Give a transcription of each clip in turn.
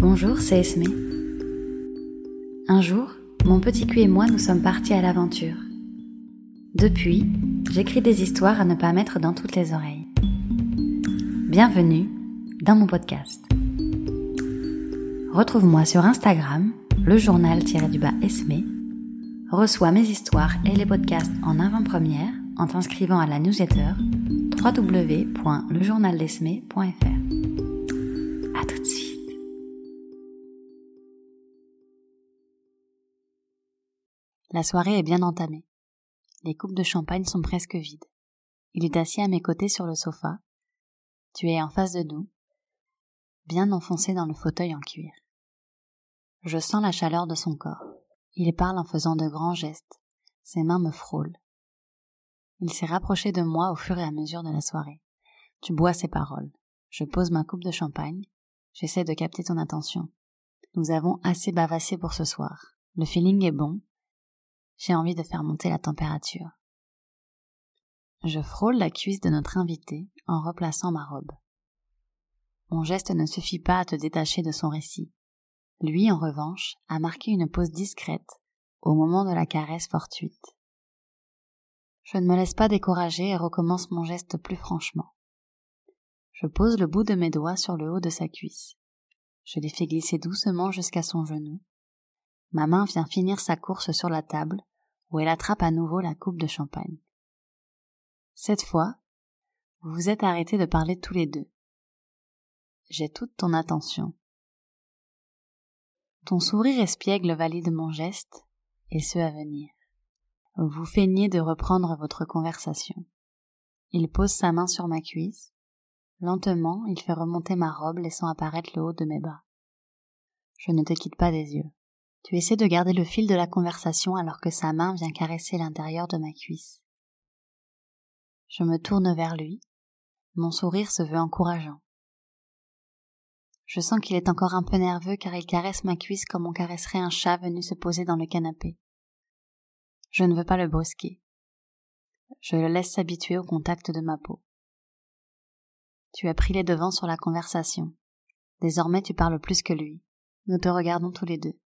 Bonjour, c'est Esme. Un jour, mon petit cul et moi nous sommes partis à l'aventure. Depuis, j'écris des histoires à ne pas mettre dans toutes les oreilles. Bienvenue dans mon podcast. Retrouve-moi sur Instagram, le journal-du-bas Esme. Reçois mes histoires et les podcasts en avant-première en t'inscrivant à la newsletter www.lejournaldesme.fr. La soirée est bien entamée. Les coupes de champagne sont presque vides. Il est assis à mes côtés sur le sofa. Tu es en face de nous, bien enfoncé dans le fauteuil en cuir. Je sens la chaleur de son corps. Il parle en faisant de grands gestes. Ses mains me frôlent. Il s'est rapproché de moi au fur et à mesure de la soirée. Tu bois ses paroles. Je pose ma coupe de champagne. J'essaie de capter ton attention. Nous avons assez bavassé pour ce soir. Le feeling est bon. J'ai envie de faire monter la température. Je frôle la cuisse de notre invité en replaçant ma robe. Mon geste ne suffit pas à te détacher de son récit. Lui, en revanche, a marqué une pause discrète au moment de la caresse fortuite. Je ne me laisse pas décourager et recommence mon geste plus franchement. Je pose le bout de mes doigts sur le haut de sa cuisse. Je les fais glisser doucement jusqu'à son genou. Ma main vient finir sa course sur la table, où elle attrape à nouveau la coupe de champagne. Cette fois, vous vous êtes arrêtés de parler tous les deux. J'ai toute ton attention. Ton sourire espiègle valide mon geste et ceux à venir. Vous feignez de reprendre votre conversation. Il pose sa main sur ma cuisse. Lentement, il fait remonter ma robe, laissant apparaître le haut de mes bas. Je ne te quitte pas des yeux. Tu essaies de garder le fil de la conversation alors que sa main vient caresser l'intérieur de ma cuisse. Je me tourne vers lui. Mon sourire se veut encourageant. Je sens qu'il est encore un peu nerveux car il caresse ma cuisse comme on caresserait un chat venu se poser dans le canapé. Je ne veux pas le brusquer. Je le laisse s'habituer au contact de ma peau. Tu as pris les devants sur la conversation. Désormais tu parles plus que lui. Nous te regardons tous les deux.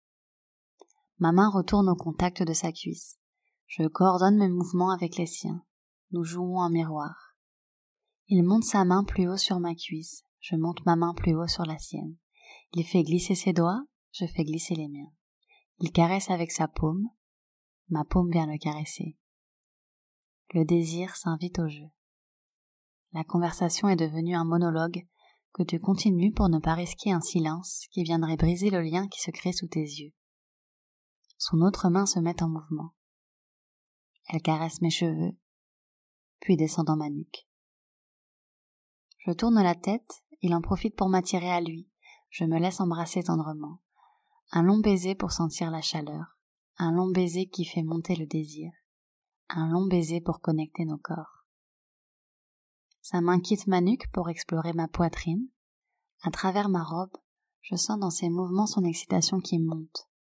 Ma main retourne au contact de sa cuisse. Je coordonne mes mouvements avec les siens. Nous jouons en miroir. Il monte sa main plus haut sur ma cuisse. Je monte ma main plus haut sur la sienne. Il fait glisser ses doigts. Je fais glisser les miens. Il caresse avec sa paume. Ma paume vient le caresser. Le désir s'invite au jeu. La conversation est devenue un monologue que tu continues pour ne pas risquer un silence qui viendrait briser le lien qui se crée sous tes yeux. Son autre main se met en mouvement. Elle caresse mes cheveux, puis descend dans ma nuque. Je tourne la tête, il en profite pour m'attirer à lui, je me laisse embrasser tendrement. Un long baiser pour sentir la chaleur, un long baiser qui fait monter le désir, un long baiser pour connecter nos corps. Sa main quitte ma nuque pour explorer ma poitrine. À travers ma robe, je sens dans ses mouvements son excitation qui monte.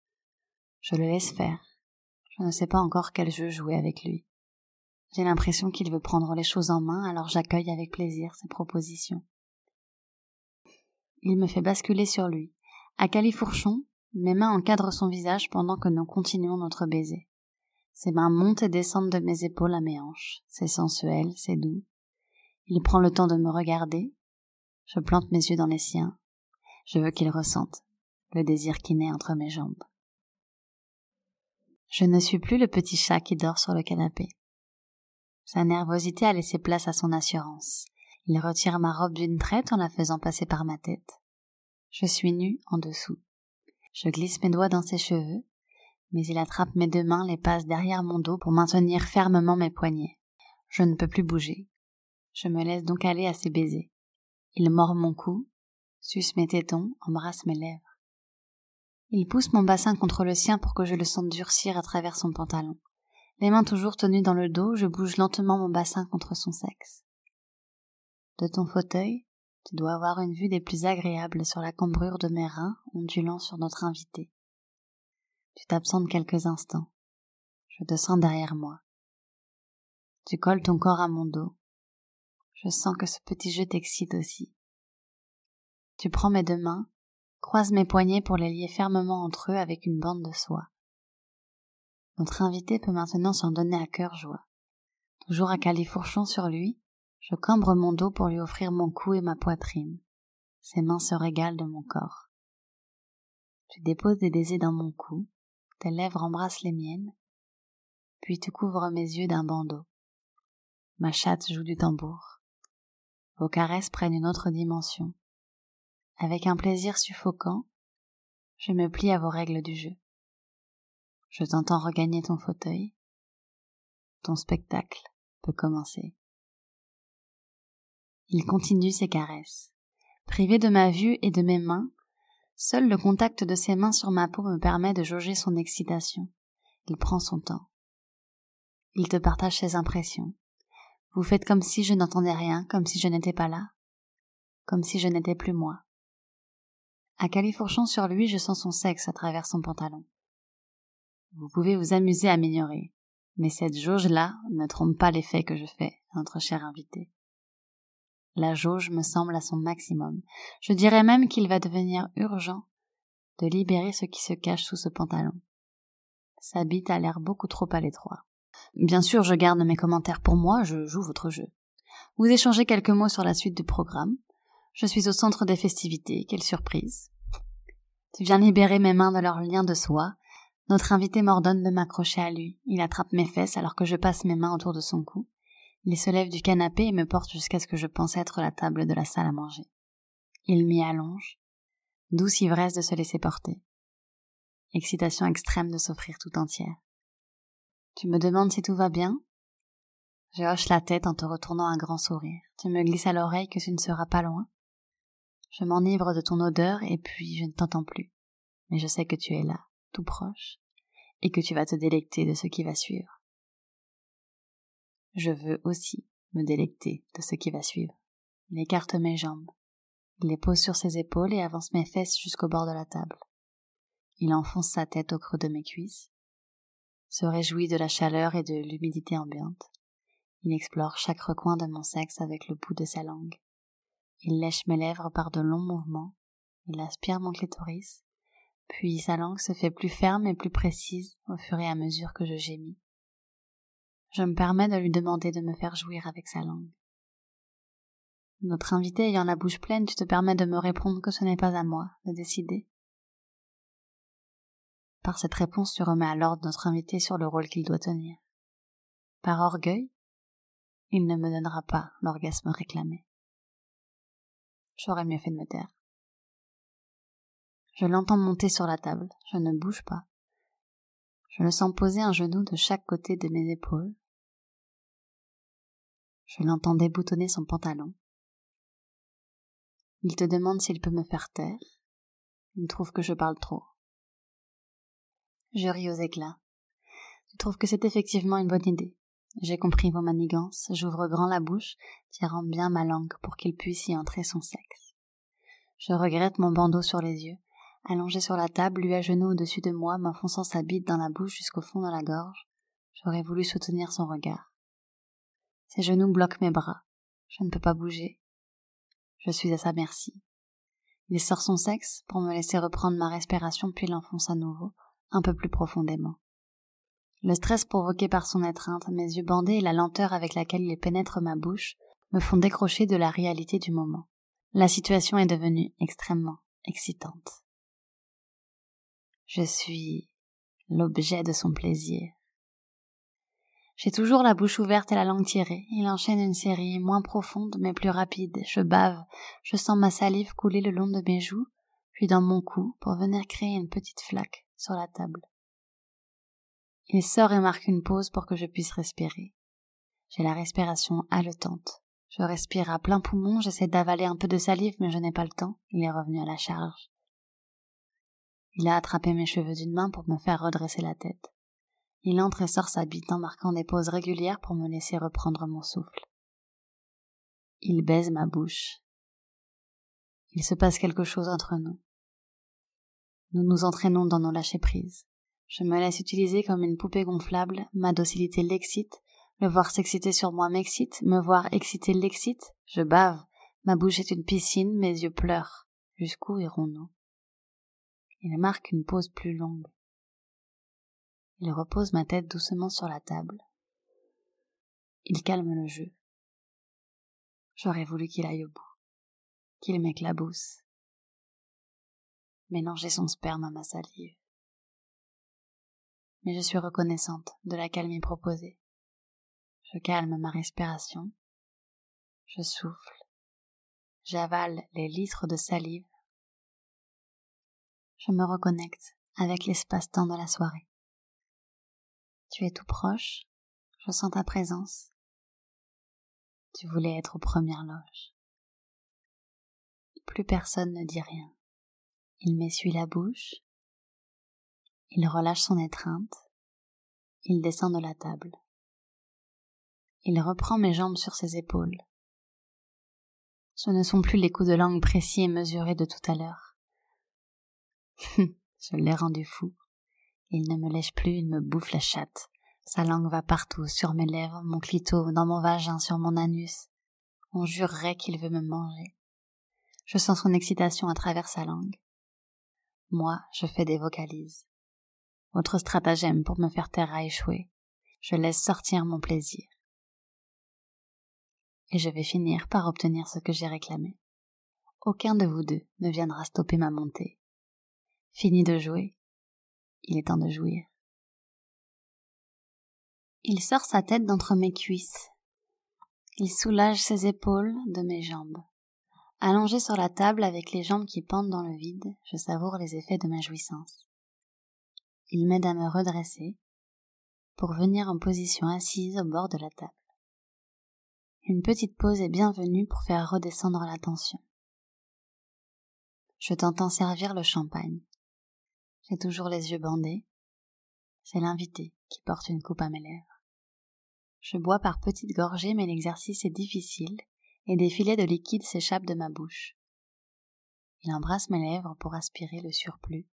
Je le laisse faire. Je ne sais pas encore quel jeu jouer avec lui. J'ai l'impression qu'il veut prendre les choses en main, alors j'accueille avec plaisir ses propositions. Il me fait basculer sur lui. À califourchon, mes mains encadrent son visage pendant que nous continuons notre baiser. Ses mains montent et descendent de mes épaules à mes hanches. C'est sensuel, c'est doux. Il prend le temps de me regarder. Je plante mes yeux dans les siens. Je veux qu'il ressente le désir qui naît entre mes jambes. Je ne suis plus le petit chat qui dort sur le canapé. Sa nervosité a laissé place à son assurance. Il retire ma robe d'une traite en la faisant passer par ma tête. Je suis nue en dessous. Je glisse mes doigts dans ses cheveux, mais il attrape mes deux mains, les passe derrière mon dos pour maintenir fermement mes poignets. Je ne peux plus bouger. Je me laisse donc aller à ses baisers. Il mord mon cou, suce mes tétons, embrasse mes lèvres. Il pousse mon bassin contre le sien pour que je le sente durcir à travers son pantalon. Les mains toujours tenues dans le dos, je bouge lentement mon bassin contre son sexe. De ton fauteuil, tu dois avoir une vue des plus agréables sur la cambrure de mes reins ondulant sur notre invité. Tu t'absentes quelques instants. Je te sens derrière moi. Tu colles ton corps à mon dos. Je sens que ce petit jeu t'excite aussi. Tu prends mes deux mains, croise mes poignets pour les lier fermement entre eux avec une bande de soie. Notre invité peut maintenant s'en donner à cœur joie. Toujours à califourchon sur lui, je cambre mon dos pour lui offrir mon cou et ma poitrine. Ses mains se régalent de mon corps. Tu déposes des baisers dans mon cou, tes lèvres embrassent les miennes, puis tu couvres mes yeux d'un bandeau. Ma chatte joue du tambour. Vos caresses prennent une autre dimension. Avec un plaisir suffocant, je me plie à vos règles du jeu. Je t'entends regagner ton fauteuil. Ton spectacle peut commencer. Il continue ses caresses. Privé de ma vue et de mes mains, seul le contact de ses mains sur ma peau me permet de jauger son excitation. Il prend son temps. Il te partage ses impressions. Vous faites comme si je n'entendais rien, comme si je n'étais pas là, comme si je n'étais plus moi. À califourchon sur lui, je sens son sexe à travers son pantalon. Vous pouvez vous amuser à m'ignorer, mais cette jauge-là ne trompe pas l'effet que je fais, notre cher invité. La jauge me semble à son maximum. Je dirais même qu'il va devenir urgent de libérer ce qui se cache sous ce pantalon. Sa bite a l'air beaucoup trop à l'étroit. Bien sûr, je garde mes commentaires pour moi, je joue votre jeu. Vous échangez quelques mots sur la suite du programme. Je suis au centre des festivités, quelle surprise. Tu viens libérer mes mains de leur lien de soie. Notre invité m'ordonne de m'accrocher à lui. Il attrape mes fesses alors que je passe mes mains autour de son cou. Il se lève du canapé et me porte jusqu'à ce que je pense être la table de la salle à manger. Il m'y allonge. Douce ivresse de se laisser porter. Excitation extrême de s'offrir tout entière. Tu me demandes si tout va bien? Je hoche la tête en te retournant un grand sourire. Tu me glisses à l'oreille que tu ne seras pas loin. Je m'enivre de ton odeur et puis je ne t'entends plus. Mais je sais que tu es là, tout proche, et que tu vas te délecter de ce qui va suivre. Je veux aussi me délecter de ce qui va suivre. Il écarte mes jambes. Il les pose sur ses épaules et avance mes fesses jusqu'au bord de la table. Il enfonce sa tête au creux de mes cuisses se réjouit de la chaleur et de l'humidité ambiante. Il explore chaque recoin de mon sexe avec le bout de sa langue. Il lèche mes lèvres par de longs mouvements. Il aspire mon clitoris. Puis sa langue se fait plus ferme et plus précise au fur et à mesure que je gémis. Je me permets de lui demander de me faire jouir avec sa langue. Notre invité ayant la bouche pleine, tu te permets de me répondre que ce n'est pas à moi de décider. Par cette réponse, tu remets à l'ordre notre invité sur le rôle qu'il doit tenir. Par orgueil, il ne me donnera pas l'orgasme réclamé. J'aurais mieux fait de me taire. Je l'entends monter sur la table, je ne bouge pas. Je le sens poser un genou de chaque côté de mes épaules. Je l'entends déboutonner son pantalon. Il te demande s'il peut me faire taire. Il trouve que je parle trop. Je ris aux éclats. Je trouve que c'est effectivement une bonne idée. J'ai compris vos manigances, j'ouvre grand la bouche, tirant bien ma langue pour qu'il puisse y entrer son sexe. Je regrette mon bandeau sur les yeux, allongé sur la table, lui à genoux au-dessus de moi, m'enfonçant sa bite dans la bouche jusqu'au fond de la gorge. J'aurais voulu soutenir son regard. Ses genoux bloquent mes bras. Je ne peux pas bouger. Je suis à sa merci. Il sort son sexe pour me laisser reprendre ma respiration puis l'enfonce à nouveau, un peu plus profondément. Le stress provoqué par son étreinte, mes yeux bandés et la lenteur avec laquelle il pénètre ma bouche me font décrocher de la réalité du moment. La situation est devenue extrêmement excitante. Je suis l'objet de son plaisir. J'ai toujours la bouche ouverte et la langue tirée. Il enchaîne une série moins profonde mais plus rapide. Je bave, je sens ma salive couler le long de mes joues, puis dans mon cou pour venir créer une petite flaque sur la table. Il sort et marque une pause pour que je puisse respirer. J'ai la respiration haletante. Je respire à plein poumon, j'essaie d'avaler un peu de salive, mais je n'ai pas le temps. Il est revenu à la charge. Il a attrapé mes cheveux d'une main pour me faire redresser la tête. Il entre et sort sa bite en marquant des pauses régulières pour me laisser reprendre mon souffle. Il baise ma bouche. Il se passe quelque chose entre nous. Nous nous entraînons dans nos lâcher-prises. Je me laisse utiliser comme une poupée gonflable, ma docilité l'excite, le voir s'exciter sur moi m'excite, me voir exciter l'excite, je bave, ma bouche est une piscine, mes yeux pleurent. Jusqu'où irons-nous? Il marque une pause plus longue. Il repose ma tête doucement sur la table. Il calme le jeu. J'aurais voulu qu'il aille au bout, qu'il m'éclabousse, mélanger son sperme à ma salive. Mais je suis reconnaissante de la calmie proposée. Je calme ma respiration, je souffle, j'avale les litres de salive, je me reconnecte avec l'espace-temps de la soirée. Tu es tout proche, je sens ta présence. Tu voulais être aux premières loges. Plus personne ne dit rien. Il m'essuie la bouche. Il relâche son étreinte. Il descend de la table. Il reprend mes jambes sur ses épaules. Ce ne sont plus les coups de langue précis et mesurés de tout à l'heure. Je l'ai rendu fou. Il ne me lèche plus, il me bouffe la chatte. Sa langue va partout, sur mes lèvres, mon clito, dans mon vagin, sur mon anus. On jurerait qu'il veut me manger. Je sens son excitation à travers sa langue. Moi, je fais des vocalises. Autre stratagème pour me faire taire à échouer. Je laisse sortir mon plaisir. Et je vais finir par obtenir ce que j'ai réclamé. Aucun de vous deux ne viendra stopper ma montée. Fini de jouer. Il est temps de jouir. Il sort sa tête d'entre mes cuisses. Il soulage ses épaules de mes jambes. Allongé sur la table avec les jambes qui pendent dans le vide, je savoure les effets de ma jouissance. Il m'aide à me redresser pour venir en position assise au bord de la table. Une petite pause est bienvenue pour faire redescendre la tension. Je t'entends servir le champagne. J'ai toujours les yeux bandés. C'est l'invité qui porte une coupe à mes lèvres. Je bois par petites gorgées, mais l'exercice est difficile, et des filets de liquide s'échappent de ma bouche. Il embrasse mes lèvres pour aspirer le surplus,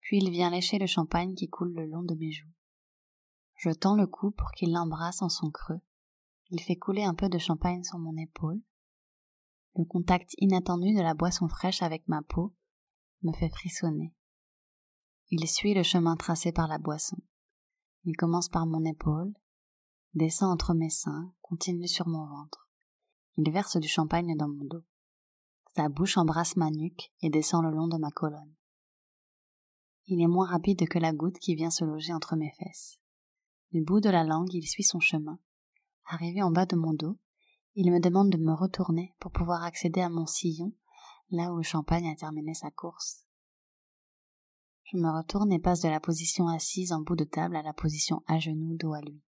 puis il vient lécher le champagne qui coule le long de mes joues. Je tends le cou pour qu'il l'embrasse en son creux. Il fait couler un peu de champagne sur mon épaule. Le contact inattendu de la boisson fraîche avec ma peau me fait frissonner. Il suit le chemin tracé par la boisson. Il commence par mon épaule, descend entre mes seins, continue sur mon ventre. Il verse du champagne dans mon dos. Sa bouche embrasse ma nuque et descend le long de ma colonne. Il est moins rapide que la goutte qui vient se loger entre mes fesses. Du bout de la langue, il suit son chemin. Arrivé en bas de mon dos, il me demande de me retourner pour pouvoir accéder à mon sillon, là où le champagne a terminé sa course. Je me retourne et passe de la position assise en bout de table à la position à genoux dos à lui.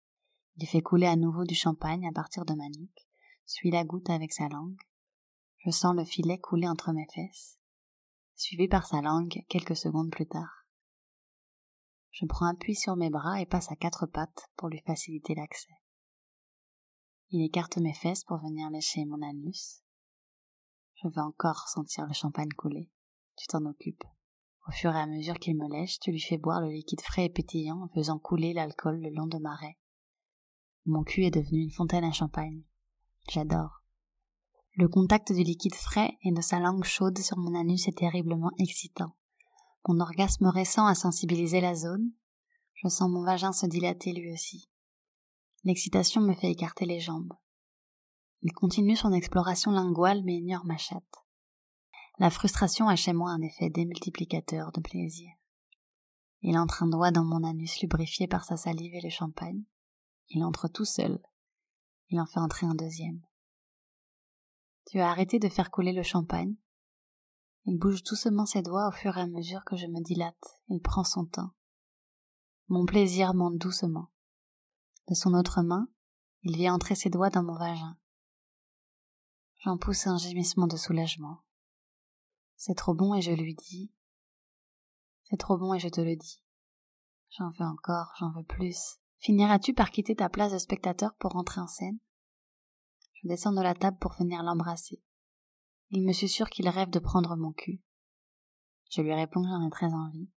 Il fait couler à nouveau du champagne à partir de ma nuque, suit la goutte avec sa langue. Je sens le filet couler entre mes fesses, suivi par sa langue quelques secondes plus tard. Je prends appui sur mes bras et passe à quatre pattes pour lui faciliter l'accès. Il écarte mes fesses pour venir lécher mon anus. Je veux encore sentir le champagne couler. Tu t'en occupes. Au fur et à mesure qu'il me lèche, tu lui fais boire le liquide frais et pétillant en faisant couler l'alcool le long de ma raie. Mon cul est devenu une fontaine à champagne. J'adore. Le contact du liquide frais et de sa langue chaude sur mon anus est terriblement excitant. Mon orgasme récent a sensibilisé la zone. Je sens mon vagin se dilater lui aussi. L'excitation me fait écarter les jambes. Il continue son exploration linguale mais ignore ma chatte. La frustration a chez moi un effet démultiplicateur de plaisir. Il entre un doigt dans mon anus lubrifié par sa salive et le champagne. Il entre tout seul. Il en fait entrer un deuxième. Tu as arrêté de faire couler le champagne? Il bouge doucement ses doigts au fur et à mesure que je me dilate. Il prend son temps. Mon plaisir monte doucement. De son autre main, il vient entrer ses doigts dans mon vagin. J'en pousse un gémissement de soulagement. C'est trop bon et je lui dis. C'est trop bon et je te le dis. J'en veux encore, j'en veux plus. Finiras-tu par quitter ta place de spectateur pour rentrer en scène? Je descends de la table pour venir l'embrasser. Il me susurre qu'il rêve de prendre mon cul. Je lui réponds que j'en ai très envie.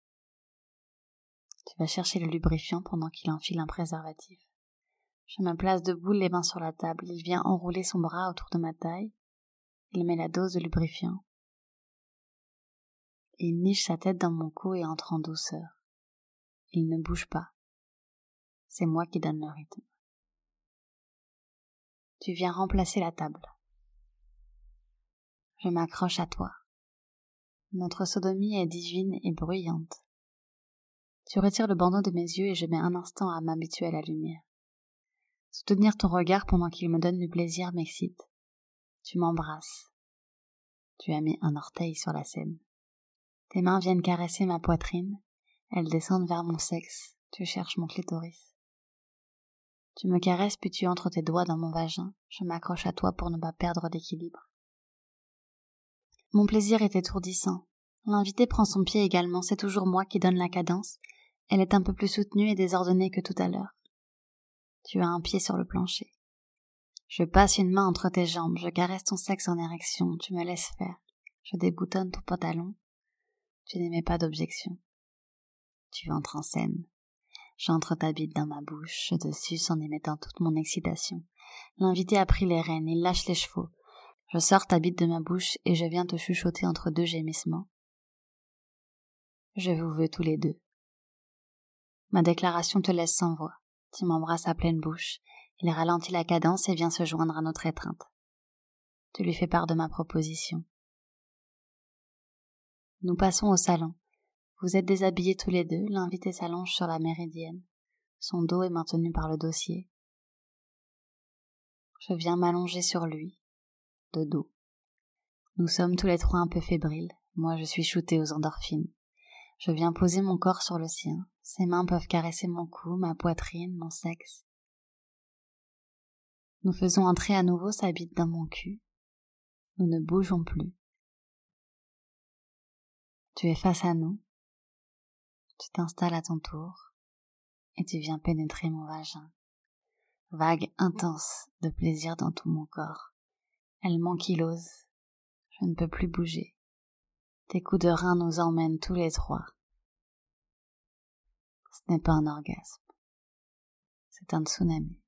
Tu vas chercher le lubrifiant pendant qu'il enfile un préservatif. Je me place debout, les mains sur la table. Il vient enrouler son bras autour de ma taille. Il met la dose de lubrifiant. Il niche sa tête dans mon cou et entre en douceur. Il ne bouge pas. C'est moi qui donne le rythme. Tu viens remplacer la table. Je m'accroche à toi. Notre sodomie est divine et bruyante. Tu retires le bandeau de mes yeux et je mets un instant à m'habituer à la lumière. Soutenir ton regard pendant qu'il me donne du plaisir m'excite. Tu m'embrasses. Tu as mis un orteil sur la scène. Tes mains viennent caresser ma poitrine, elles descendent vers mon sexe, tu cherches mon clitoris. Tu me caresses puis tu entres tes doigts dans mon vagin, je m'accroche à toi pour ne pas perdre d'équilibre. Mon plaisir est étourdissant. L'invité prend son pied également, c'est toujours moi qui donne la cadence. Elle est un peu plus soutenue et désordonnée que tout à l'heure. Tu as un pied sur le plancher. Je passe une main entre tes jambes, je caresse ton sexe en érection, tu me laisses faire. Je déboutonne ton pantalon. Tu n'émets pas d'objection. Tu entres en scène. J'entre ta bite dans ma bouche, je te en émettant toute mon excitation. L'invité a pris les rênes, il lâche les chevaux. Je sors ta bite de ma bouche et je viens te chuchoter entre deux gémissements. Je vous veux tous les deux. Ma déclaration te laisse sans voix. Tu m'embrasses à pleine bouche. Il ralentit la cadence et vient se joindre à notre étreinte. Tu lui fais part de ma proposition. Nous passons au salon. Vous êtes déshabillés tous les deux, l'invité s'allonge sur la méridienne. Son dos est maintenu par le dossier. Je viens m'allonger sur lui, Nous sommes tous les trois un peu fébriles. Moi, je suis shooté aux endorphines. Je viens poser mon corps sur le sien. Ses mains peuvent caresser mon cou, ma poitrine, mon sexe. Nous faisons entrer à nouveau sa bite dans mon cul. Nous ne bougeons plus. Tu es face à nous. Tu t'installes à ton tour et tu viens pénétrer mon vagin. Vague intense de plaisir dans tout mon corps. Elle m'ankylose. Je ne peux plus bouger. Tes coups de rein nous emmènent tous les trois. Ce n'est pas un orgasme. C'est un tsunami.